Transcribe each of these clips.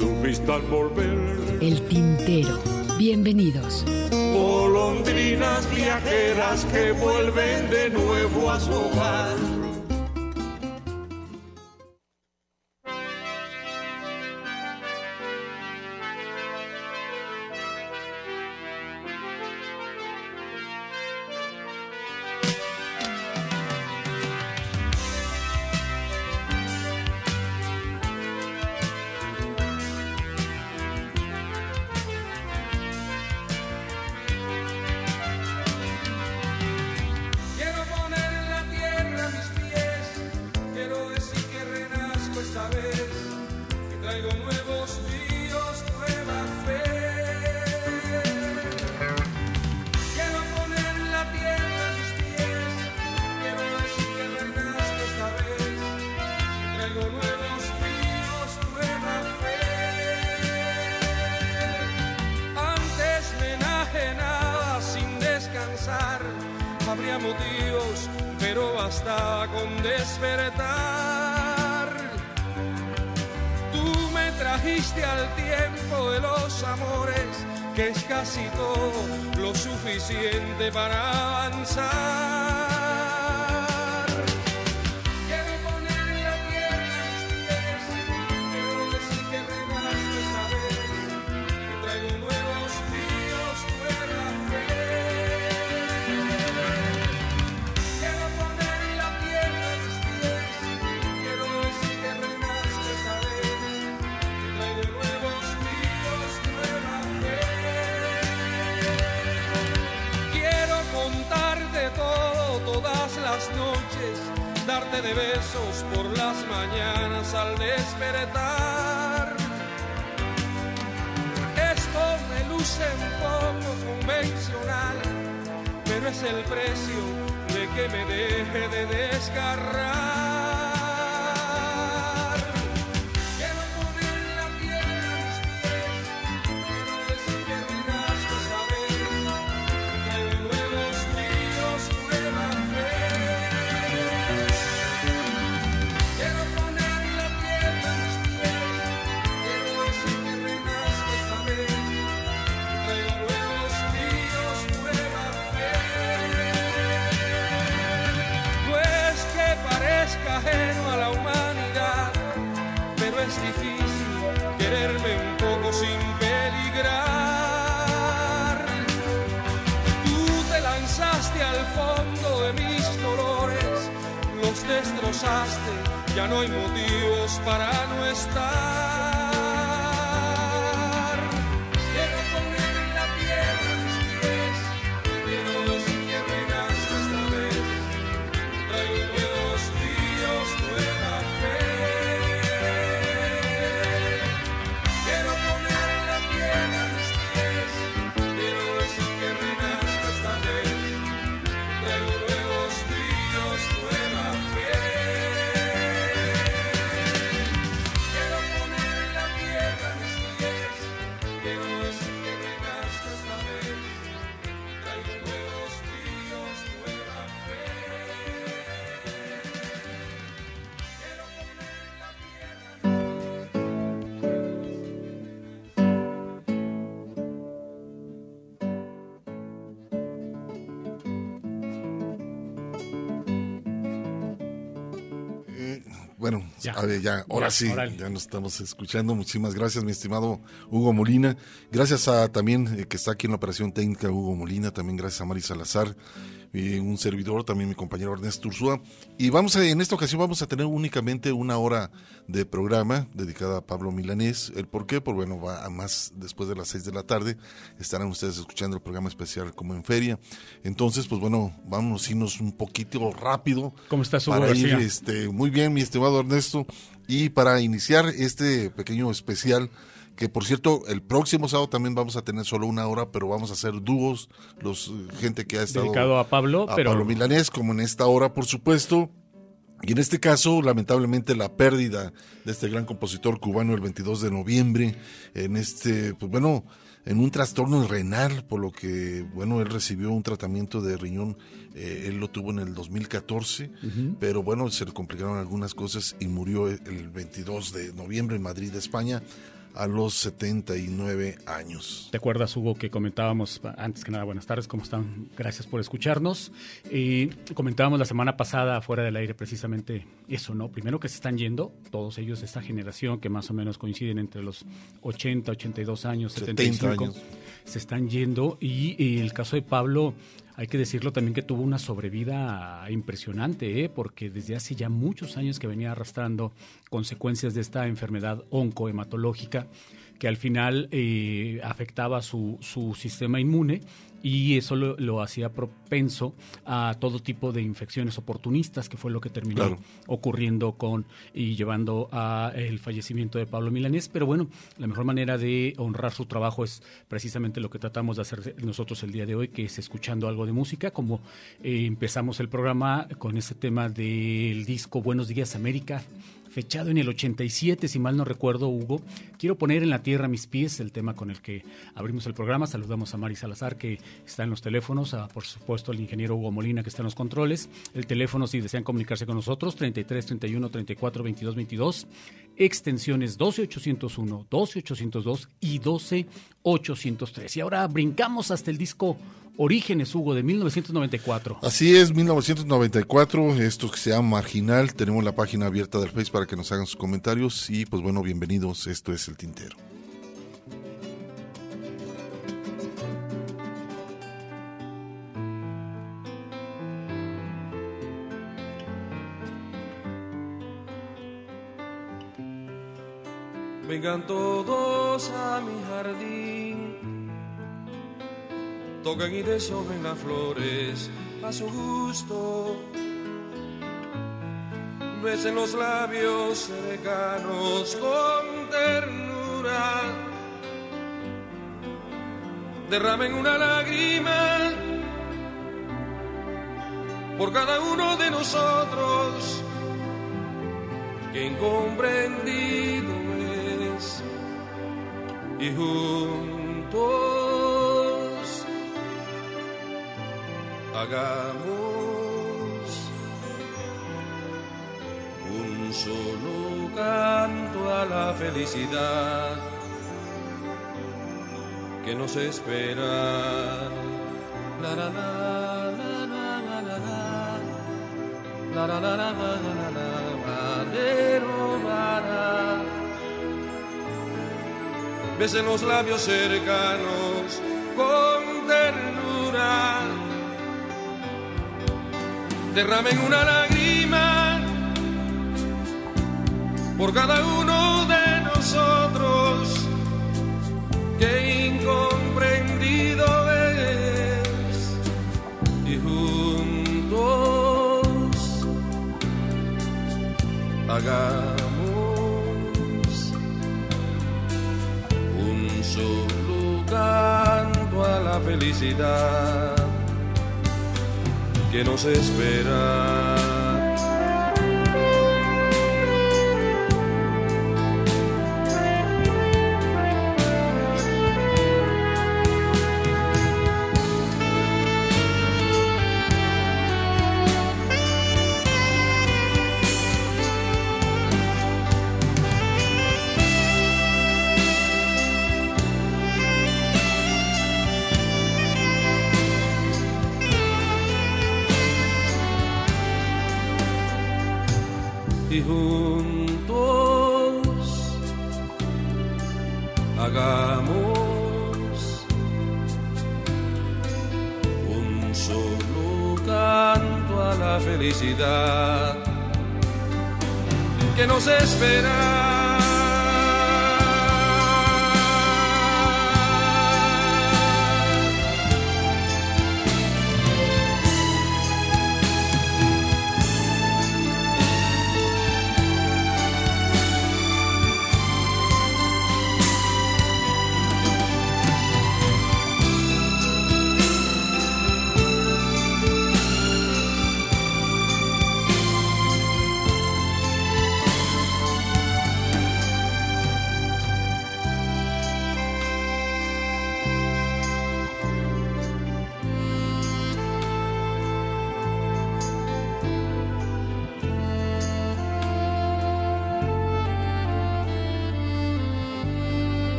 su vista al volver. El tintero. Bienvenidos. Golondrinas viajeras que vuelven de nuevo a su hogar. De besos por las mañanas al despertar. Esto me luce un poco convencional, pero es el precio de que me deje de desgarrar. Ya. a ver, ya, ahora Ya, sí, ya nos estamos escuchando. Muchísimas gracias, mi estimado Hugo Molina. Gracias a también eh, que está aquí en la operación técnica Hugo Molina, también gracias a Mari Salazar, y un servidor, también mi compañero Ernesto Ursúa. Y vamos a, en esta ocasión vamos a tener únicamente una hora de programa dedicada a Pablo Milanés. ¿El por qué? Pues bueno, va a más después de las seis de la tarde. Estarán ustedes escuchando el programa especial como en feria. Entonces, pues bueno, vamos a irnos un poquito rápido. ¿Cómo estás, Hugo Para ir, García? este, muy bien, mi estimado Ernesto. Y para iniciar este pequeño especial, que por cierto, el próximo sábado también vamos a tener solo una hora, pero vamos a hacer dúos, los eh, gente que ha estado Dedicado a Pablo, a pero Pablo Milanés, como en esta hora, por supuesto. Y en este caso, lamentablemente, la pérdida de este gran compositor cubano el 22 de noviembre, en este, pues bueno, en un trastorno renal, por lo que, bueno, él recibió un tratamiento de riñón, eh, él lo tuvo en el 2014, pero bueno, se le complicaron algunas cosas y murió el 22 de noviembre en Madrid, España, a los 79 años. ¿Te acuerdas, Hugo, que comentábamos, antes que nada, buenas tardes, ¿cómo están? Gracias por escucharnos. Eh, comentábamos la semana pasada, fuera del aire, precisamente eso, ¿no? Primero que se están yendo, todos ellos, esta generación que más o menos coinciden entre los 80, 82 años, 75, años. se están yendo. Y, y el caso de Pablo, hay que decirlo también que tuvo una sobrevida impresionante, ¿eh? porque desde hace ya muchos años que venía arrastrando consecuencias de esta enfermedad oncohematológica que al final eh, afectaba su, su sistema inmune y eso lo, lo, hacía propenso a todo tipo de infecciones oportunistas, que fue lo que terminó Claro. ocurriendo con y llevando a el fallecimiento de Pablo Milanés. Pero bueno, la mejor manera de honrar su trabajo es precisamente lo que tratamos de hacer nosotros el día de hoy, que es escuchando algo de música, como eh, empezamos el programa con ese tema del disco Buenos Días América fechado en el 87, si mal no recuerdo, Hugo. Quiero poner en la tierra mis pies, el tema con el que abrimos el programa. Saludamos a Mari Salazar, que está en los teléfonos, a, por supuesto al ingeniero Hugo Molina, que está en los controles. El teléfono, si desean comunicarse con nosotros, 33 31 34 22 22. Extensiones 12801, 12802 y 12803. Y ahora brincamos hasta el disco Orígenes, Hugo, de 1994. Así es, 1994, esto que se llama Marginal, tenemos la página abierta del Face para que nos hagan sus comentarios y pues bueno, bienvenidos, esto es El Tintero. Vengan todos a mi jardín, toquen y deshojen las flores a su gusto. Besen los labios cercanos con ternura. Derramen una lágrima por cada uno de nosotros que incomprendido y juntos hagamos un solo canto a la felicidad que nos espera. La, la, la. Besen los labios cercanos con ternura. Derramen una lágrima por cada uno de felicidad que nos espera.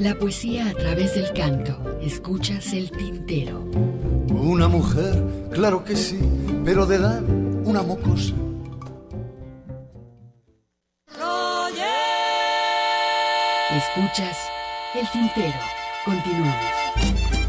La poesía a través del canto. Escuchas el tintero. Una mujer, claro que sí, pero de edad una mocosa. Escuchas el tintero. Continuamos.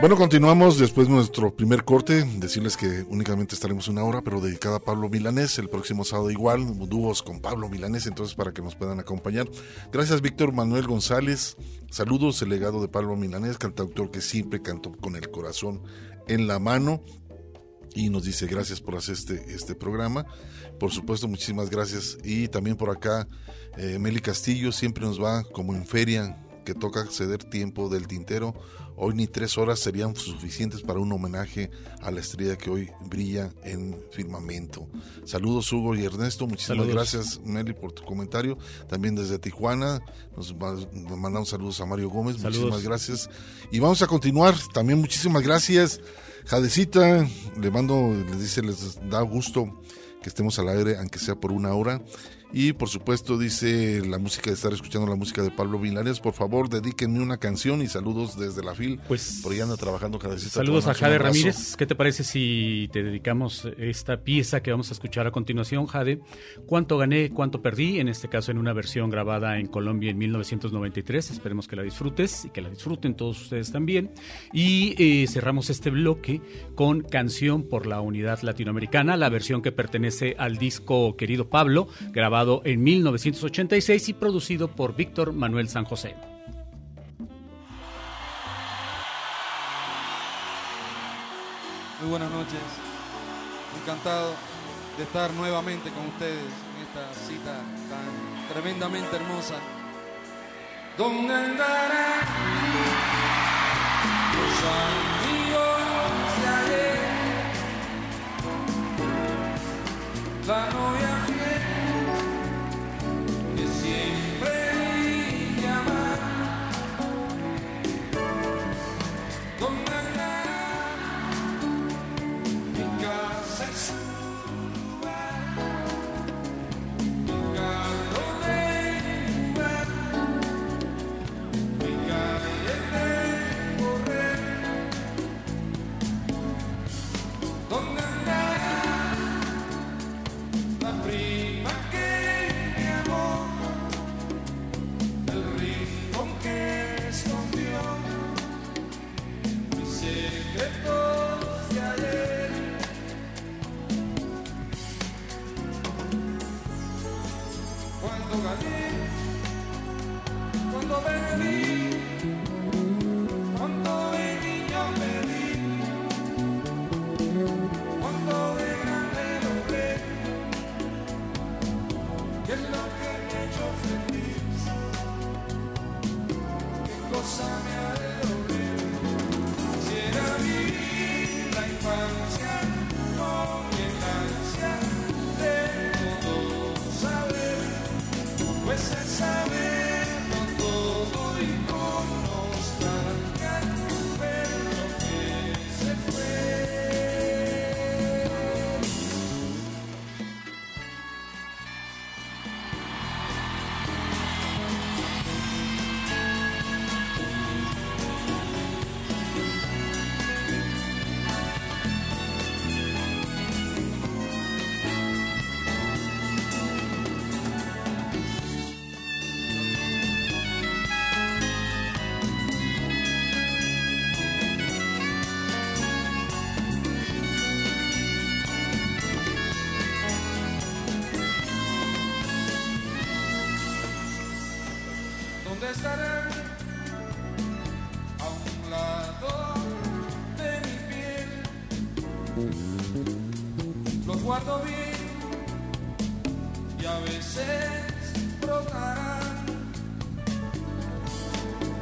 Bueno, continuamos después de nuestro primer corte. Decirles que únicamente estaremos una hora, pero dedicada a Pablo Milanés. El próximo sábado igual, dúos con Pablo Milanés, entonces para que nos puedan acompañar. Gracias, Víctor Manuel González. Saludos, el legado de Pablo Milanés, cantautor que siempre cantó con el corazón en la mano. Y nos dice gracias por hacer este, este programa. Por supuesto, muchísimas gracias. Y también por acá, eh, Meli Castillo siempre nos va como en feria, que toca ceder tiempo del tintero. Hoy ni tres horas serían suficientes para un homenaje a la estrella que hoy brilla en firmamento. Saludos Hugo y Ernesto, muchísimas Saludos. gracias Meli por tu comentario. También desde Tijuana nos, mandamos saludos a Mario Gómez, Saludos. muchísimas gracias. Y vamos a continuar, también muchísimas gracias. Jadecita, le mando, les dice, les da gusto que estemos al aire, aunque sea por una hora. Y por supuesto, dice la música de estar escuchando la música de Pablo Milanes. Por favor, dedíquenme una canción y saludos desde la FIL. Pues, por ahí anda trabajando Jadecita. Saludos te a Jade. Ramírez. ¿Qué te parece si te dedicamos esta pieza que vamos a escuchar a continuación, Jade? ¿Cuánto gané, cuánto perdí? En este caso, en una versión grabada en Colombia en 1993. Esperemos que la disfrutes y que la disfruten todos ustedes también. Y eh, cerramos este bloque con Canción por la Unidad Latinoamericana, la versión que pertenece al disco Querido Pablo, en 1986 y producido por Víctor Manuel San José. Muy buenas noches. Encantado de estar nuevamente con ustedes en esta cita tan tremendamente hermosa. ¿Dónde andarán los amigos de ayer? La novia ¿Dónde estarán? A un lado de mi piel. Los guardo bien y a veces brotarán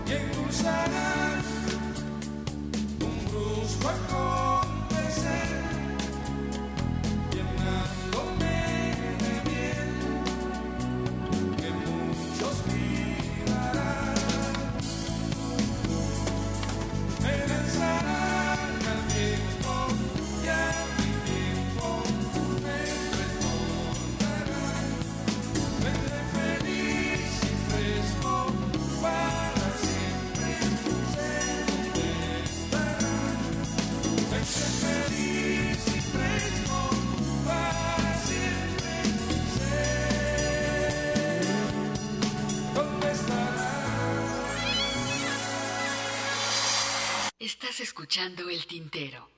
y endulzarán un brusco Escuchando el tintero.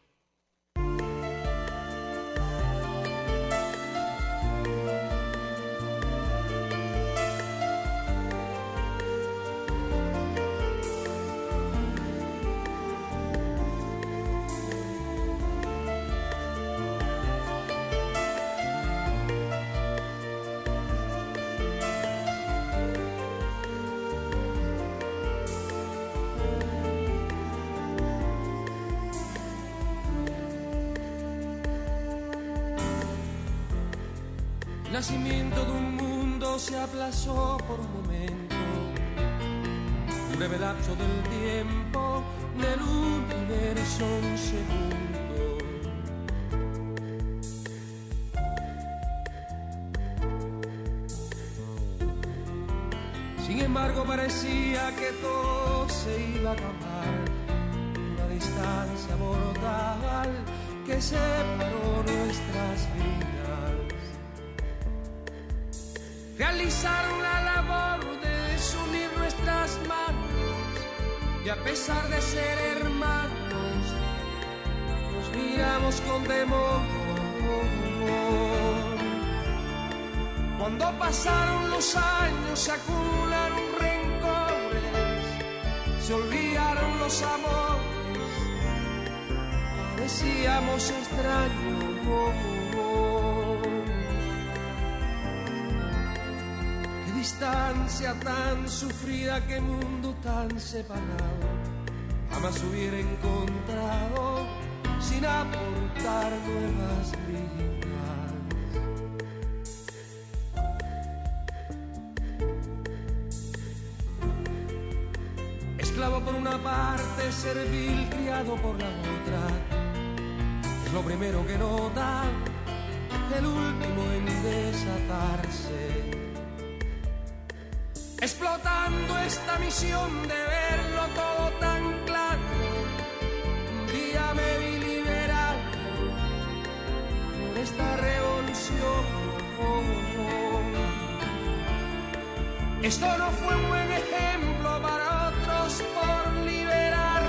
Nacimiento de un mundo se aplazó por un momento, un breve lapso del tiempo del universo un segundo. Sin embargo parecía que todo se iba a acabar, una distancia mortal que separó realizaron la labor de desunir nuestras manos y a pesar de ser hermanos nos miramos con temor. Cuando pasaron los años se acumularon rencores, se olvidaron los amores, parecíamos extraños. Tan sufrida, qué mundo tan separado. Jamás hubiera encontrado sin aportar nuevas vidas. Esclavo por una parte, servil criado por la otra. Es lo primero que nota, el último en desatarse explotando esta misión de verlo todo tan claro. Un día me vi liberado por esta revolución. Esto no fue un buen ejemplo para otros por liberar.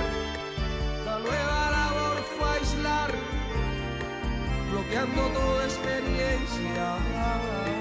La nueva labor fue aislar, bloqueando toda experiencia.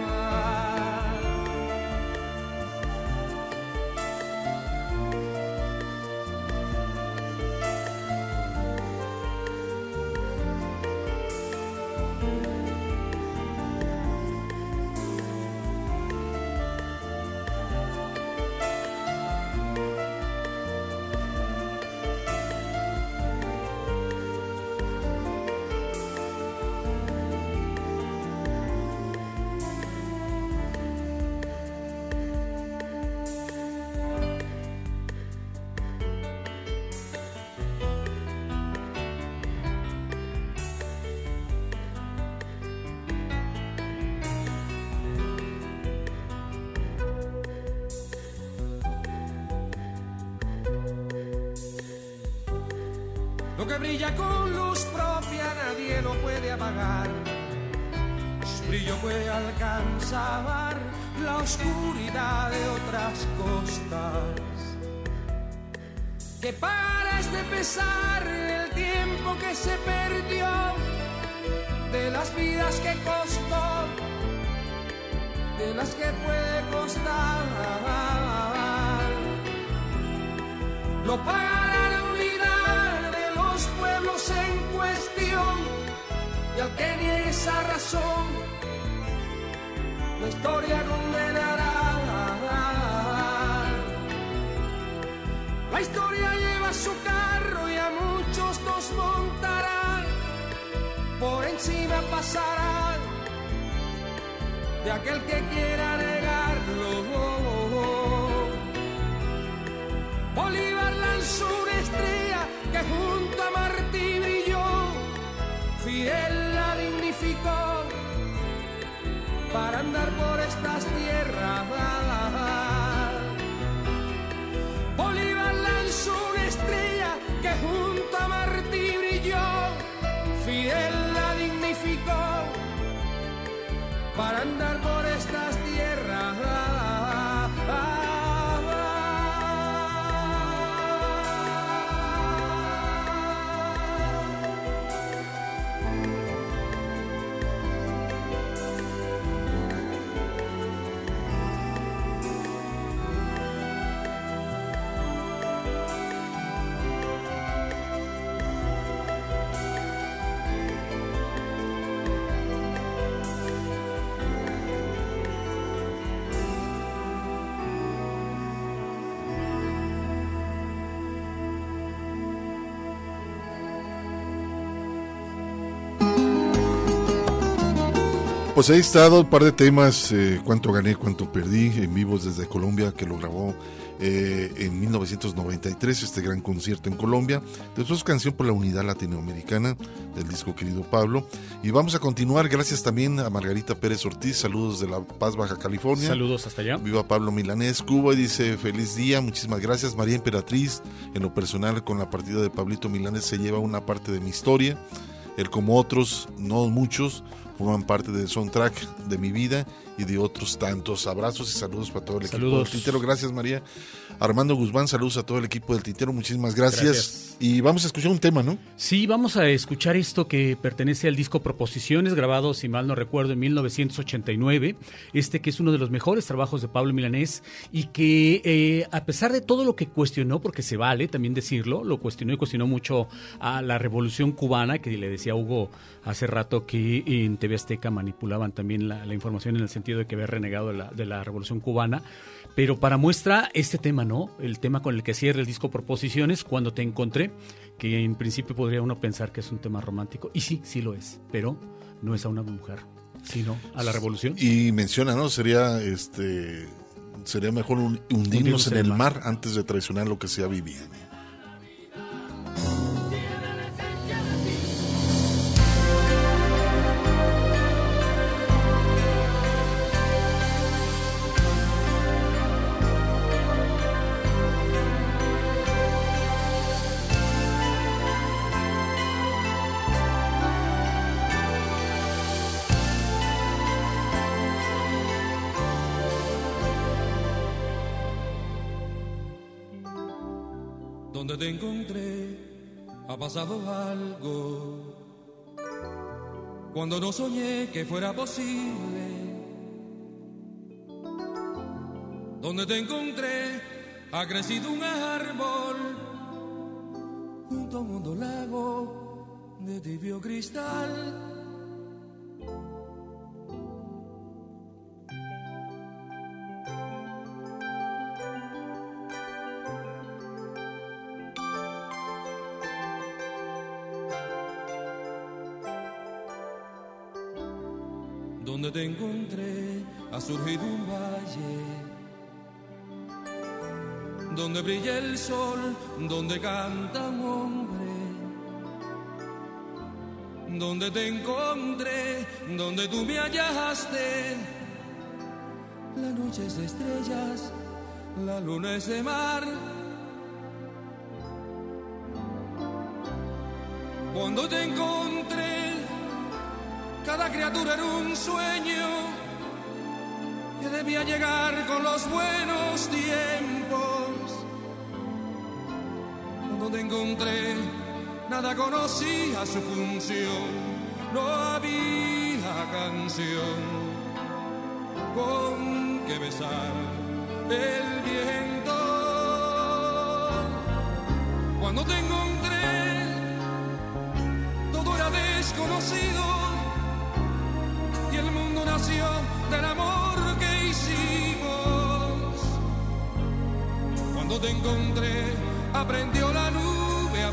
Este pesar el tiempo que se perdió de las vidas que costó, de las que puede costar. Lo pagará la unidad de los pueblos en cuestión y al que esa razón, la historia condenará. La historia su carro y a muchos nos montará, por encima pasará de aquel que quiera negarlo. Bolívar lanzó una estrella que junto a Martí brilló, Fidel la dignificó para andar por estas tierras. Para andar por estas tierras. Pues ahí está un par de temas, eh, cuánto gané, cuánto perdí, en vivos desde Colombia, que lo grabó eh, en 1993, este gran concierto en Colombia. Después canción por la unidad latinoamericana del disco Querido Pablo. Y vamos a continuar, gracias también a Margarita Pérez Ortiz, saludos de La Paz, Baja California. Saludos hasta allá. Viva Pablo Milanés, Cuba, y dice feliz día, muchísimas gracias. María Emperatriz, en lo personal con la partida de Pablito Milanés se lleva una parte de mi historia. Él como otros, no muchos, forman parte del soundtrack de mi vida y de otros tantos. Abrazos y saludos para todo el equipo Saludos. Tintero. Gracias, María. Armando Guzmán, saludos a todo el equipo del Tintero. Muchísimas gracias. Gracias. Y vamos a escuchar un tema, ¿no? Sí, vamos a escuchar esto que pertenece al disco Proposiciones, grabado, si mal no recuerdo, en 1989. Este que es uno de los mejores trabajos de Pablo Milanés y que, eh, a pesar de todo lo que cuestionó, porque se vale también decirlo, lo cuestionó y cuestionó mucho a la revolución cubana, que le decía Hugo hace rato que en TV Azteca manipulaban también la, la información en el sentido de que había renegado de la, de la revolución cubana. Pero para muestra este tema, ¿no? El tema con el que cierra el disco Proposiciones, cuando te encontré, que en principio podría uno pensar que es un tema romántico, y sí, sí lo es, pero no es a una mujer, sino a la revolución. Y menciona, ¿no? Sería este sería mejor un- hundirnos en el mar antes de traicionar lo que se ha vivido. Pasado algo. Cuando no soñé que fuera posible. Donde te encontré ha crecido un árbol junto a un hondo lago de tibio cristal. Canta un hombre, donde te encontré, donde tú me hallaste. La noche es de estrellas, la luna es de mar. Cuando te encontré, cada criatura era un sueño que debía llegar con los buenos tiempos. Cuando te encontré, nada conocía su función, no había canción con que besar el viento. Cuando te encontré, todo era desconocido y el mundo nació del amor que hicimos. Cuando te encontré, aprendió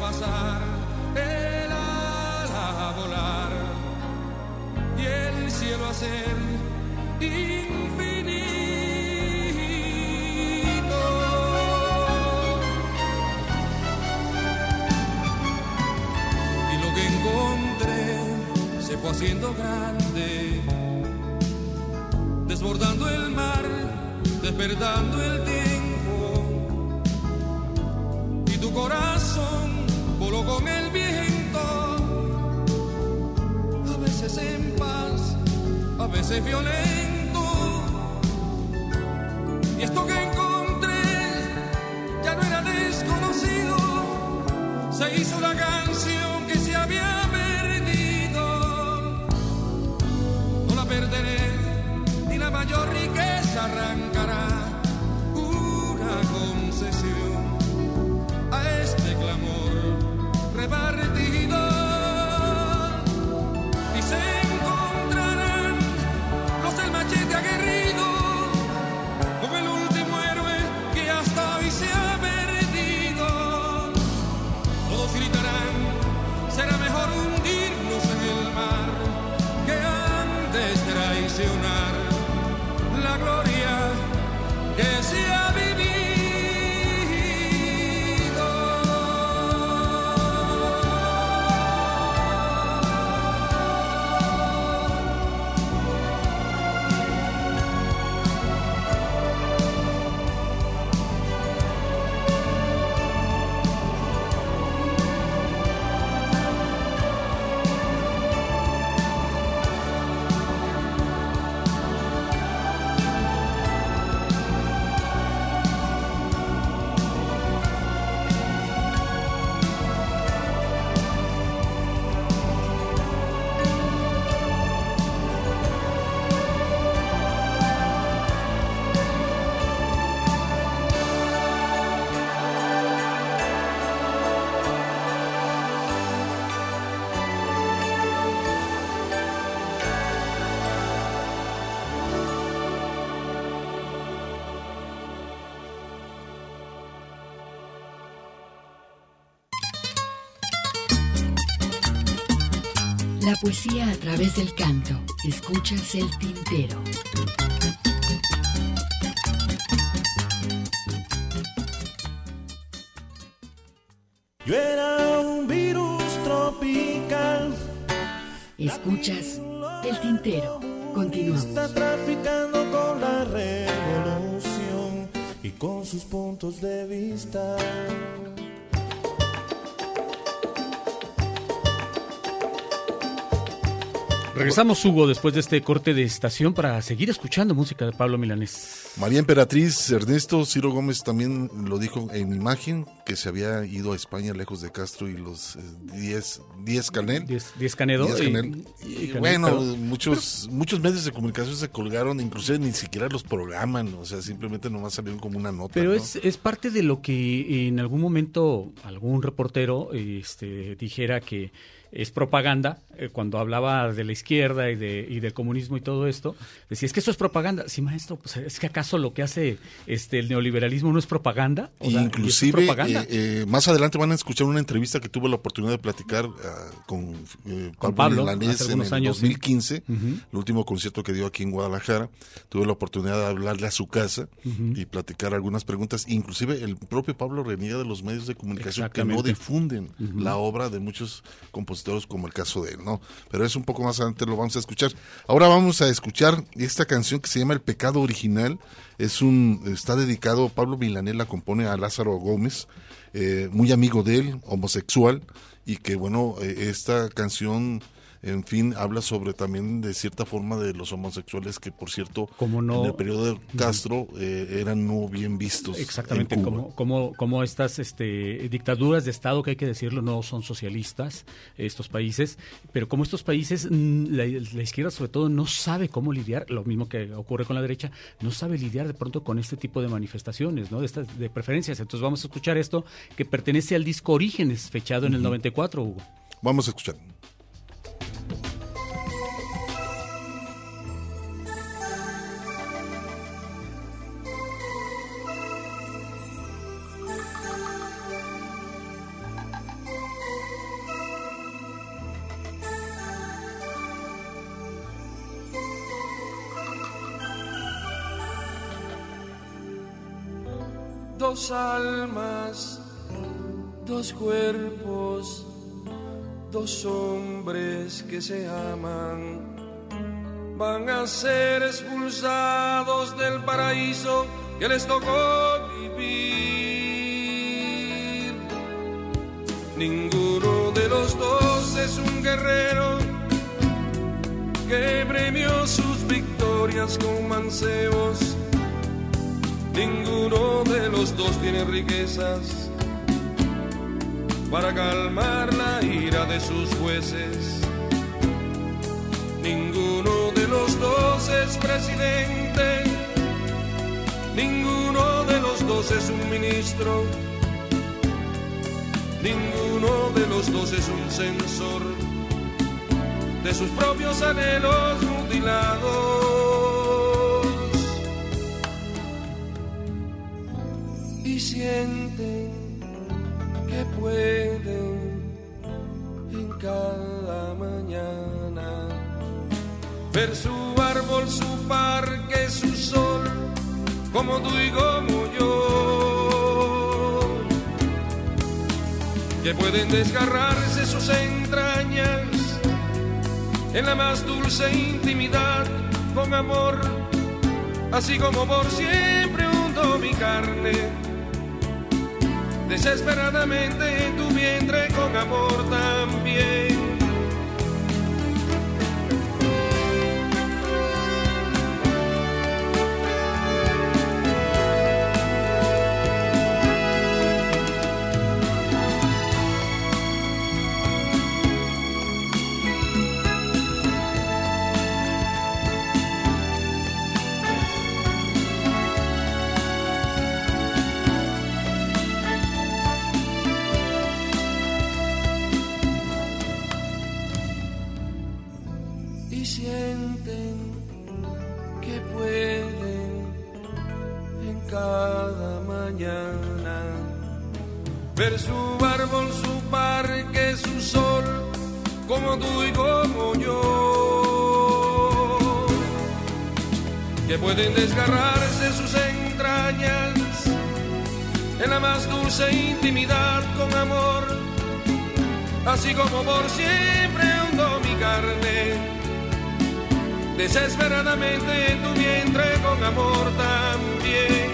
pasar, el ala a volar y el cielo a ser infinito. y lo que encontré se fue haciendo grande, desbordando el mar, despertando el tiempo, con el viento, a veces en paz, a veces violento, y esto que encontré ya no era desconocido. Se hizo la canción que se había perdido. No la perderé, ni la mayor riqueza arrancará La poesía a través del canto. Escuchas el tintero. Yo era un virus tropical. Escuchas el tintero. Continuamos. Está traficando con la revolución y con sus puntos de vista. Regresamos, Hugo, después de este corte de estación para seguir escuchando música de Pablo Milanés. María Emperatriz, Ernesto, Ciro Gómez también lo dijo en imagen, que se había ido a España lejos de Castro y los 10 10 Canel. 10 Canedo. Y- Canel. y Y Canel, bueno, pero- muchos muchos medios de comunicación se colgaron, inclusive ni siquiera los programan, o sea, simplemente nomás salieron como una nota. Pero ¿no? es, es parte de lo que en algún momento algún reportero este, dijera que es propaganda, eh, cuando hablaba de la izquierda y, de, y del comunismo y todo esto, decía, es que eso es propaganda. Sí, maestro, pues es que acaso lo que hace este el neoliberalismo no es propaganda. O Y sea, ¿y inclusive, eso es propaganda? eh, eh, más adelante van a escuchar una entrevista que tuve la oportunidad de platicar ah, con, eh, Con Pablo, Milanés hace en el años, sí. 2015, el último concierto que dio aquí en Guadalajara. Tuve la oportunidad de hablarle a su casa y platicar algunas preguntas. Inclusive el propio Pablo reniega de los medios de comunicación que no difunden la obra de muchos compositores como el caso de él, ¿no? Pero es un poco más adelante lo vamos a escuchar. Ahora vamos a escuchar esta canción que se llama El pecado original. Es un está dedicado Pablo Milanés la compone a Lázaro Gómez, eh, muy amigo de él, homosexual y que bueno, eh, esta canción en fin, habla sobre también de cierta forma de los homosexuales que, por cierto, Como no- en el periodo de Castro eh, eran no bien vistos. Exactamente, como, como, como estas este, dictaduras de Estado, que hay que decirlo, no son socialistas, estos países, pero como estos países, mm, la, la izquierda sobre todo no sabe cómo lidiar, lo mismo que ocurre con la derecha, no sabe lidiar de pronto con este tipo de manifestaciones, ¿no? de, estas, de preferencias. Entonces vamos a escuchar esto que pertenece al disco Orígenes, fechado en el 94, Hugo. Vamos a escuchar. Dos almas, dos cuerpos, dos hombres que se aman, van a ser expulsados del paraíso que les tocó vivir. Ninguno de los dos es un guerrero que premió sus victorias con mancebos. Ninguno de los dos tiene riquezas para calmar la ira de sus jueces. Ninguno de los dos es presidente. Ninguno de los dos es un ministro. Ninguno de los dos es un censor de sus propios anhelos mutilados. Sienten que pueden en cada mañana ver su árbol su parque, su sol, como tú y como yo, que pueden desgarrarse sus entrañas en la más dulce intimidad, con amor, así como por siempre hundo mi carne desesperadamente en tu vientre con amor también. Cada mañana. Ver su árbol, su parque, su sol, como tú y como yo, que pueden desgarrarse sus entrañas en la más dulce intimidad con amor, así como por siempre hundo mi carne desesperadamente en tu vientre con amor también.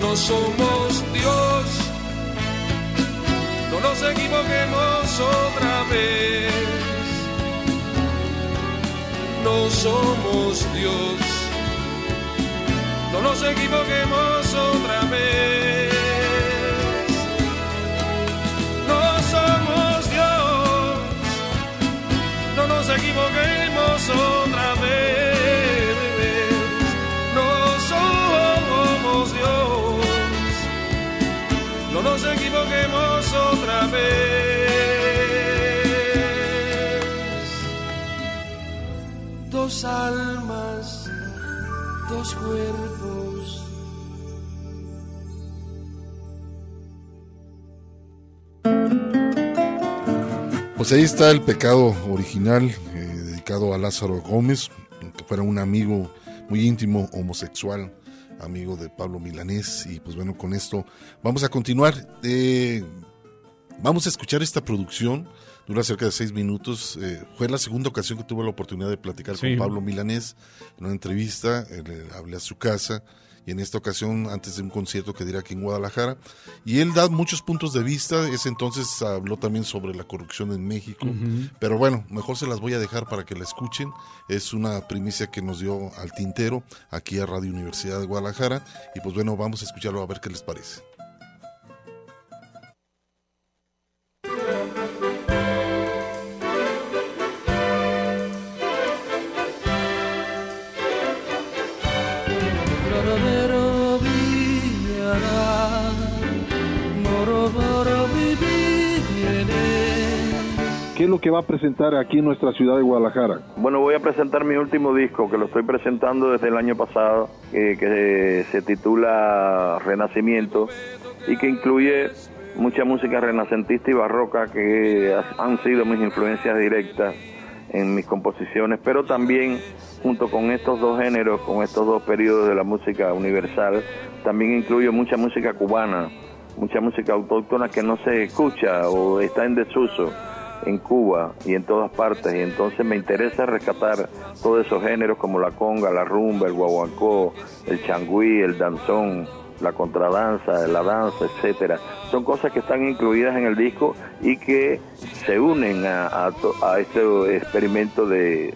No somos Dios, no nos equivoquemos otra vez. No somos Dios, no nos equivoquemos otra vez. No somos Dios, no nos equivoquemos otra vez. No nos equivoquemos otra vez. Dos almas, dos cuerpos. Pues ahí está el pecado original eh, dedicado a Lázaro Gómez, que fuera un amigo muy íntimo homosexual, amigo de Pablo Milanés. Y pues bueno, con esto vamos a continuar. Eh, vamos a escuchar esta producción, dura cerca de seis minutos. Eh, fue la segunda ocasión que tuve la oportunidad de platicar Sí. con Pablo Milanés en una entrevista. eh, le hablé a su casa y en esta ocasión antes de un concierto que dirá aquí en Guadalajara. Y él da muchos puntos de vista. Ese entonces habló también sobre la corrupción en México. Pero bueno, mejor se las voy a dejar para que la escuchen. Es una primicia que nos dio al tintero aquí a Radio Universidad de Guadalajara. Y pues bueno, vamos a escucharlo a ver qué les parece. ¿Qué es lo que va a presentar aquí en nuestra ciudad de Guadalajara? Bueno, voy a presentar mi último disco, que lo estoy presentando desde el año pasado, eh, que se titula Renacimiento y que incluye mucha música renacentista y barroca que han sido mis influencias directas en mis composiciones, pero también junto con estos dos géneros, con estos dos periodos de la música universal, también incluyo mucha música cubana, mucha música autóctona que no se escucha o está en desuso en Cuba y en todas partes y entonces me interesa rescatar todos esos géneros como la conga, la rumba, el guaguancó, el changüí, el danzón, la contradanza, la danza, etcétera. Son cosas que están incluidas en el disco y que se unen a, a este experimento de,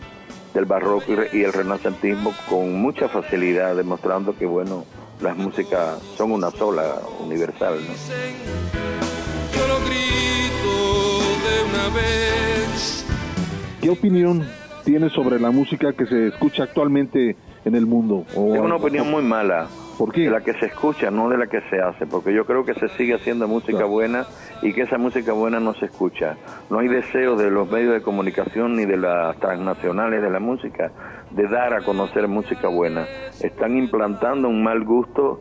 del barroco y, el renacentismo con mucha facilidad, demostrando que bueno, las músicas son una sola, universal. Vez. ¿Qué opinión tienes sobre la música que se escucha actualmente en el mundo? O- Tengo una opinión muy mala. ¿Por qué? De la que se escucha, no de la que se hace, porque yo creo que se sigue haciendo música Claro. buena y que esa música buena no se escucha. No hay deseo de los medios de comunicación ni de las transnacionales de la música de dar a conocer música buena. Están implantando un mal gusto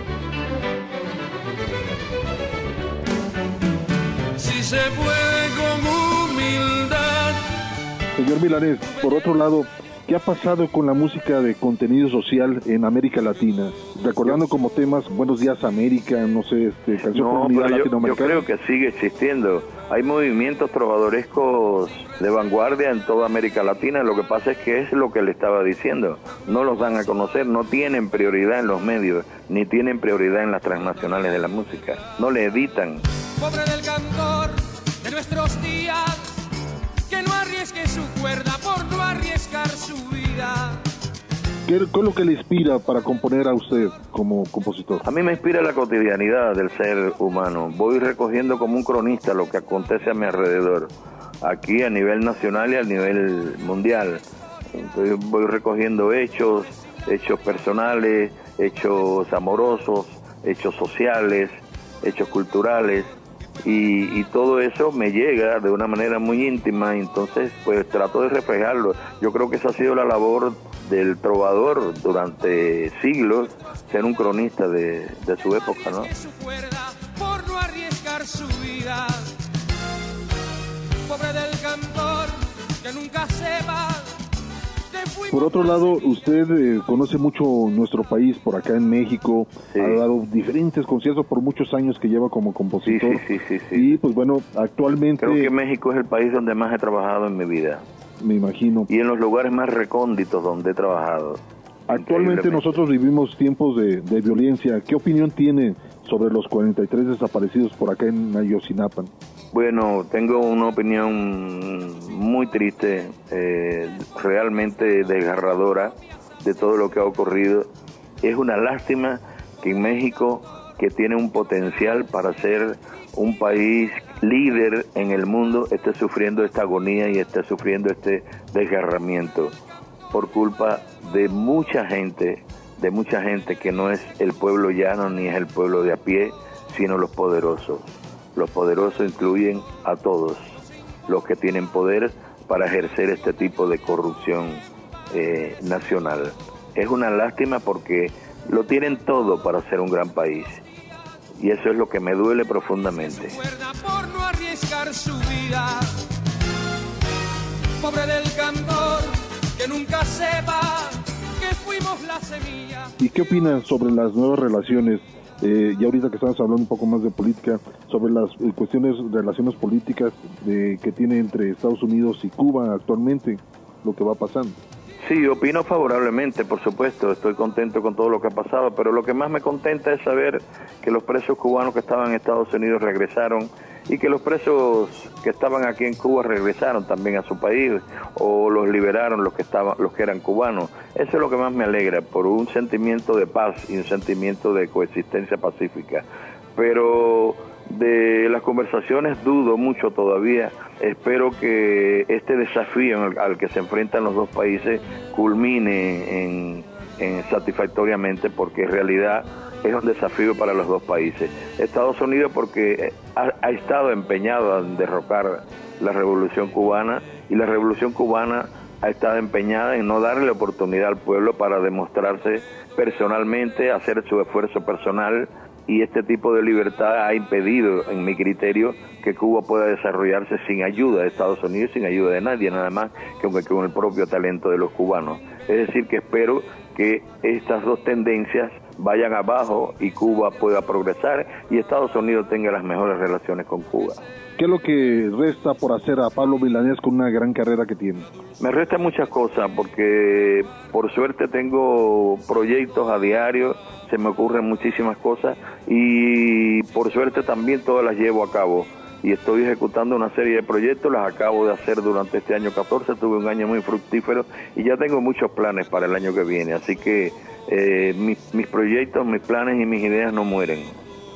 Se puede con humildad. Señor Milanés, por otro lado, ¿qué ha pasado con la música de contenido social en América Latina? Recordando como temas Buenos Días América, no sé, este, canción No, comunidad pero yo, yo creo que sigue existiendo. Hay movimientos trovadorescos de vanguardia en toda América Latina. Lo que pasa es que es lo que le estaba diciendo. No los dan a conocer, no tienen prioridad en los medios, ni tienen prioridad en las transnacionales de la música. No le editan. Pobre del cantor de nuestros días, que no arriesgue su cuerda por no arriesgar su vida. ¿Qué, qué es lo que le inspira para componer a usted como compositor? A mí me inspira la cotidianidad del ser humano. Voy recogiendo como un cronista lo que acontece a mi alrededor, aquí a nivel nacional y a nivel mundial. Entonces voy recogiendo hechos, hechos personales, hechos amorosos, hechos sociales, hechos culturales. Y, y todo eso me llega de una manera muy íntima, entonces pues trato de reflejarlo. Yo creo que esa ha sido la labor del trovador durante siglos, ser un cronista de, de su época, ¿no? Pobre del cantor que nunca que fuimos Por otro lado, usted eh, conoce mucho nuestro país por acá en México, ha dado diferentes conciertos por muchos años que lleva como compositor. Sí, sí. Y pues bueno, actualmente Creo que México es el país donde más he trabajado en mi vida. me imagino. Y en los lugares más recónditos donde he trabajado. Actualmente nosotros vivimos tiempos de, de violencia. ¿Qué opinión tiene sobre los 43 desaparecidos por acá en Ayotzinapa? Bueno, tengo una opinión muy triste, eh, realmente desgarradora de todo lo que ha ocurrido. Es una lástima que México, que tiene un potencial para ser un país líder en el mundo, esté sufriendo esta agonía y esté sufriendo este desgarramiento por culpa de mucha gente, de mucha gente que no es el pueblo llano ni es el pueblo de a pie, sino los poderosos. Los poderosos incluyen a todos los que tienen poder para ejercer este tipo de corrupción eh, nacional. Es una lástima porque lo tienen todo para ser un gran país. Y eso es lo que me duele profundamente. por no arriesgar su vida. Pobre del cantor que nunca sepa que fuimos la semilla. ¿Y qué opina sobre las nuevas relaciones? Eh, y ahorita que estamos hablando un poco más de política, sobre las eh, cuestiones, relaciones políticas de, que tiene entre Estados Unidos y Cuba actualmente, lo que va pasando. Sí, opino favorablemente, por supuesto, estoy contento con todo lo que ha pasado, pero lo que más me contenta es saber que los presos cubanos que estaban en Estados Unidos regresaron y que los presos que estaban aquí en Cuba regresaron también a su país o los liberaron los que estaban los que eran cubanos. Eso es lo que más me alegra por un sentimiento de paz y un sentimiento de coexistencia pacífica. Pero de las conversaciones dudo mucho todavía. Espero que este desafío al, que se enfrentan los dos países culmine en, en satisfactoriamente porque en realidad es un desafío para los dos países. Estados Unidos porque ha, ha estado empeñado en derrocar la revolución cubana y la revolución cubana ha estado empeñada en no darle oportunidad al pueblo para demostrarse personalmente, hacer su esfuerzo personal y este tipo de libertad ha impedido, en mi criterio, que Cuba pueda desarrollarse sin ayuda de Estados Unidos, sin ayuda de nadie, nada más que con el propio talento de los cubanos. Es decir, que espero que estas dos tendencias vayan abajo y Cuba pueda progresar y Estados Unidos tenga las mejores relaciones con Cuba. ¿Qué es lo que resta por hacer a Pablo Milanés con una gran carrera que tiene? Me resta muchas cosas porque por suerte tengo proyectos a diario, se me ocurren muchísimas cosas y por suerte también todas las llevo a cabo. Y estoy ejecutando una serie de proyectos, las acabo de hacer durante este año 14, tuve un año muy fructífero y ya tengo muchos planes para el año que viene. Así que eh, mis, mis proyectos, mis planes y mis ideas no mueren.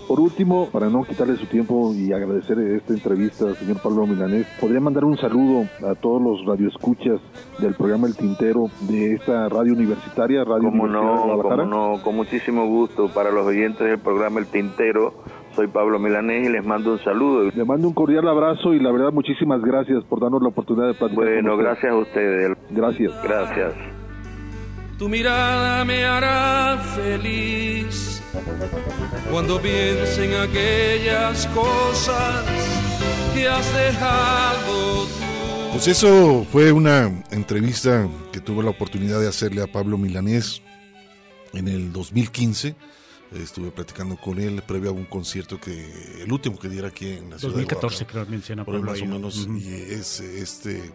Por último, para no quitarle su tiempo y agradecer esta entrevista al señor Pablo Milanés, podría mandar un saludo a todos los radioescuchas del programa El Tintero de esta radio universitaria, Radio Como Universidad de no, Guadalajara. como no, con muchísimo gusto para los oyentes del programa El Tintero. Soy Pablo Milanés y les mando un saludo. Le mando un cordial abrazo y la verdad muchísimas gracias por darnos la oportunidad de platicar. Bueno, con gracias a ustedes. Gracias. Gracias. Tu mirada me hará feliz cuando piense en aquellas cosas que has dejado tú. Pues eso fue una entrevista que tuve la oportunidad de hacerle a Pablo Milanés en el 2015. Estuve platicando con él previo a un concierto que el último que diera aquí en la ciudad 2014 de Guadalajara. creo menciona por más o ahí, ¿no? menos y es este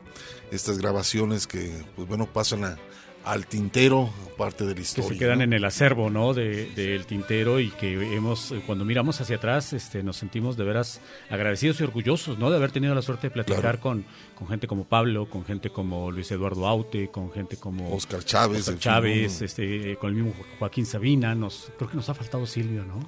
estas grabaciones que pues bueno pasan a- al tintero parte de la que historia se quedan ¿no? en el acervo no de- del tintero y que hemos eh, cuando miramos hacia atrás este nos sentimos de veras agradecidos y orgullosos no de haber tenido la suerte de platicar Claro. con, con gente como Pablo con gente como Luis Eduardo Aute con gente como Oscar Chávez, Oscar Chávez este con el mismo Jo- Joaquín Sabina nos creo que nos ha faltado Silvio no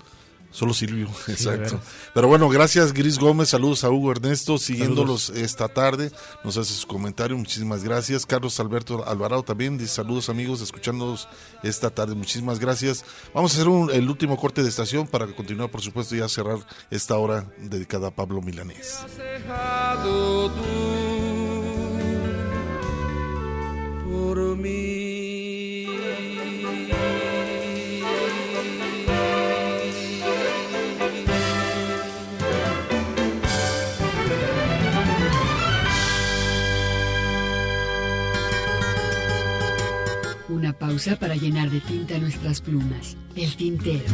Solo Silvio, exacto. Pero bueno, gracias Gris Gómez, saludos a Hugo Ernesto, siguiéndolos Saludos. esta tarde, nos hace su comentario, muchísimas gracias. Carlos Alberto Alvarado también, dice saludos amigos, escuchándonos esta tarde, muchísimas gracias. Vamos a hacer un- el último corte de estación para que continúe, por supuesto, y a cerrar esta hora dedicada a Pablo Milanés. por mí. Una pausa para llenar de tinta nuestras plumas. El tintero.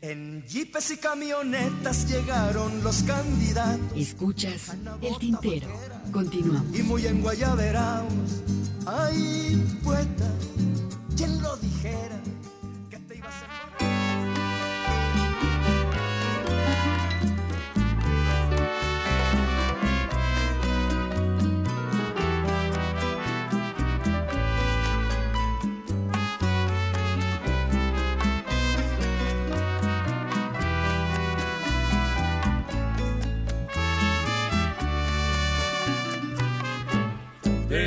En jeepes y camionetas llegaron los candidatos Escuchas el tintero. Continuamos. y muy enguayaberaos. Ay, poeta, ¿quién lo dijera?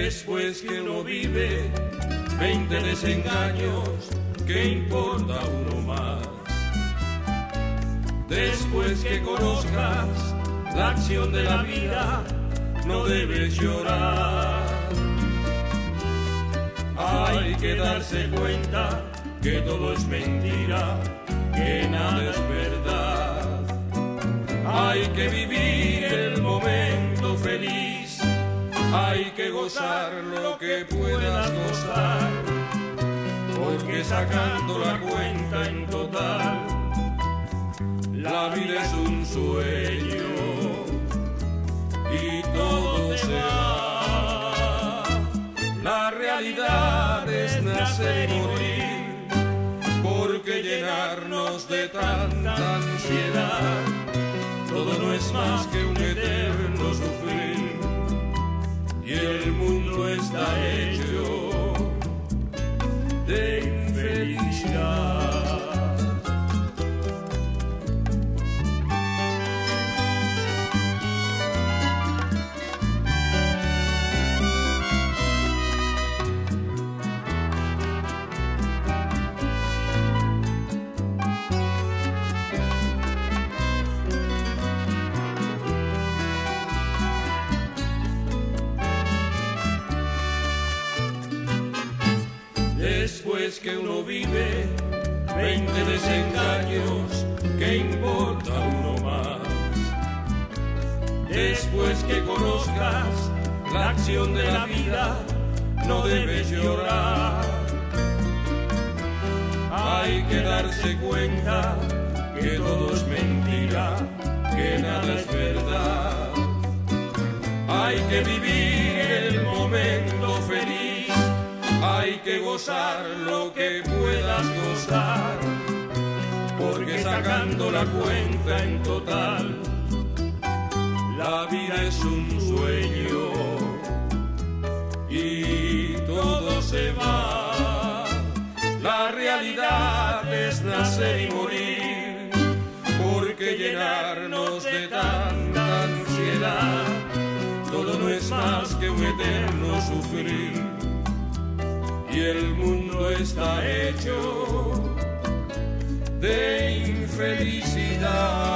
Después que uno vive 20 desengaños, ¿qué importa uno más? Después que conozcas la acción de la vida, no debes llorar. Hay que darse cuenta que todo es mentira, que nada es verdad. Hay que vivir hay que gozar lo que puedas gozar, porque sacando la cuenta en total, la vida es un sueño y todo se va. La realidad es nacer y morir, porque llenarnos de tanta ansiedad, todo no es más que un eterno sufrir, y el mundo está hecho de Después que uno vive 20 desengaños, ¿qué importa uno más? Después que conozcas la acción de la vida, no debes llorar. Hay que darse cuenta que todo es mentira, que nada es verdad. Hay que vivir el momento hay que gozar lo que puedas gozar, porque sacando la cuenta en total, la vida es un sueño y todo se va. La realidad es nacer y morir, porque llenarnos de tanta ansiedad, todo no es más que un eterno sufrir. Y el mundo está hecho de infelicidad.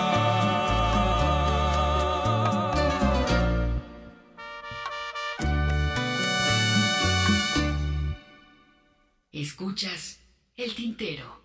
Escuchas el tintero.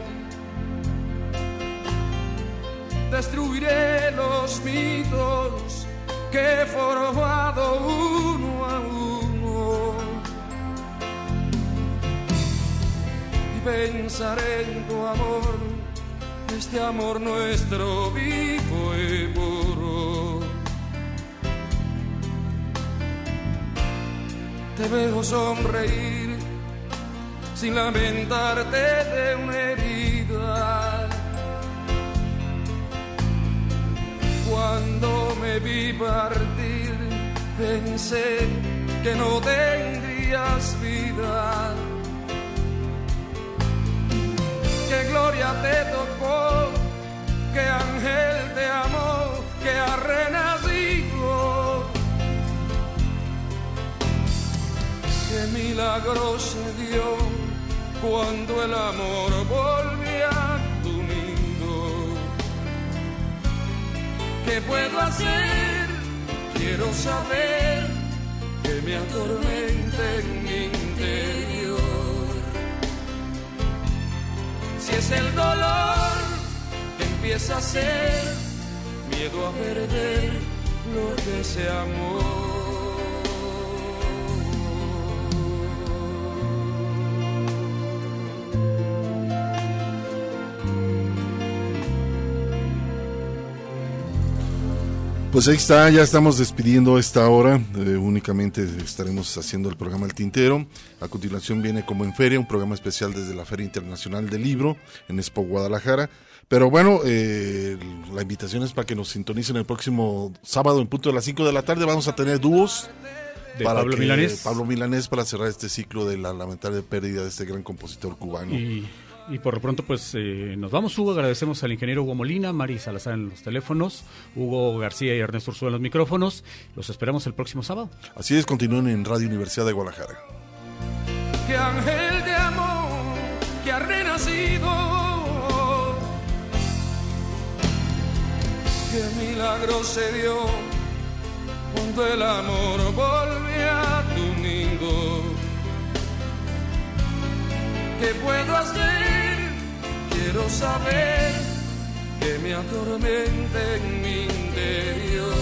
Destruiré los mitos que he formado uno a uno. Y pensaré en tu amor, este amor nuestro vivo y puro. Te veo sonreír sin lamentarte de una herida. Vi partir, pensé que no tendrías vida. Que gloria te tocó, que ángel te amó, que ha renacido. Que milagro se dio cuando el amor volvió ¿Qué puedo hacer? Quiero saber que me atormenta en mi interior. Si es el dolor empieza a ser miedo a perder lo que se amó. Pues ahí está, ya estamos despidiendo esta hora. eh, únicamente estaremos haciendo el programa El Tintero. A continuación viene como en feria, un programa especial desde la Feria Internacional del Libro en Expo Guadalajara. Pero bueno, eh, la invitación es para que nos sintonicen el próximo sábado en punto de las 5 de la tarde. Vamos a tener dúos. De Pablo Milanés. Pablo Milanés para cerrar este ciclo de la lamentable pérdida de este gran compositor cubano. Y, y por lo pronto, pues eh, nos vamos, Hugo. Agradecemos al ingeniero Hugo Molina, Mari Salazar en los teléfonos, Hugo García y Ernesto Ursúa en los micrófonos. Los esperamos el próximo sábado. Así es, continúen en Radio Universidad de Guadalajara. que ángel de amor que ha renacido. Que milagro se dio cuando el amor volvió ¿Qué puedo hacer? Quiero saber que me atormenta en mi interior.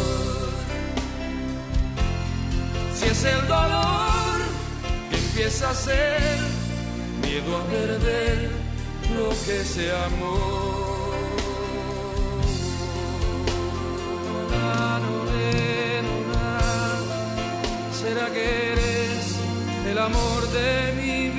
Si es el dolor que empieza a ser miedo a perder lo que se amó. ¿Será que eres el amor de mi vida?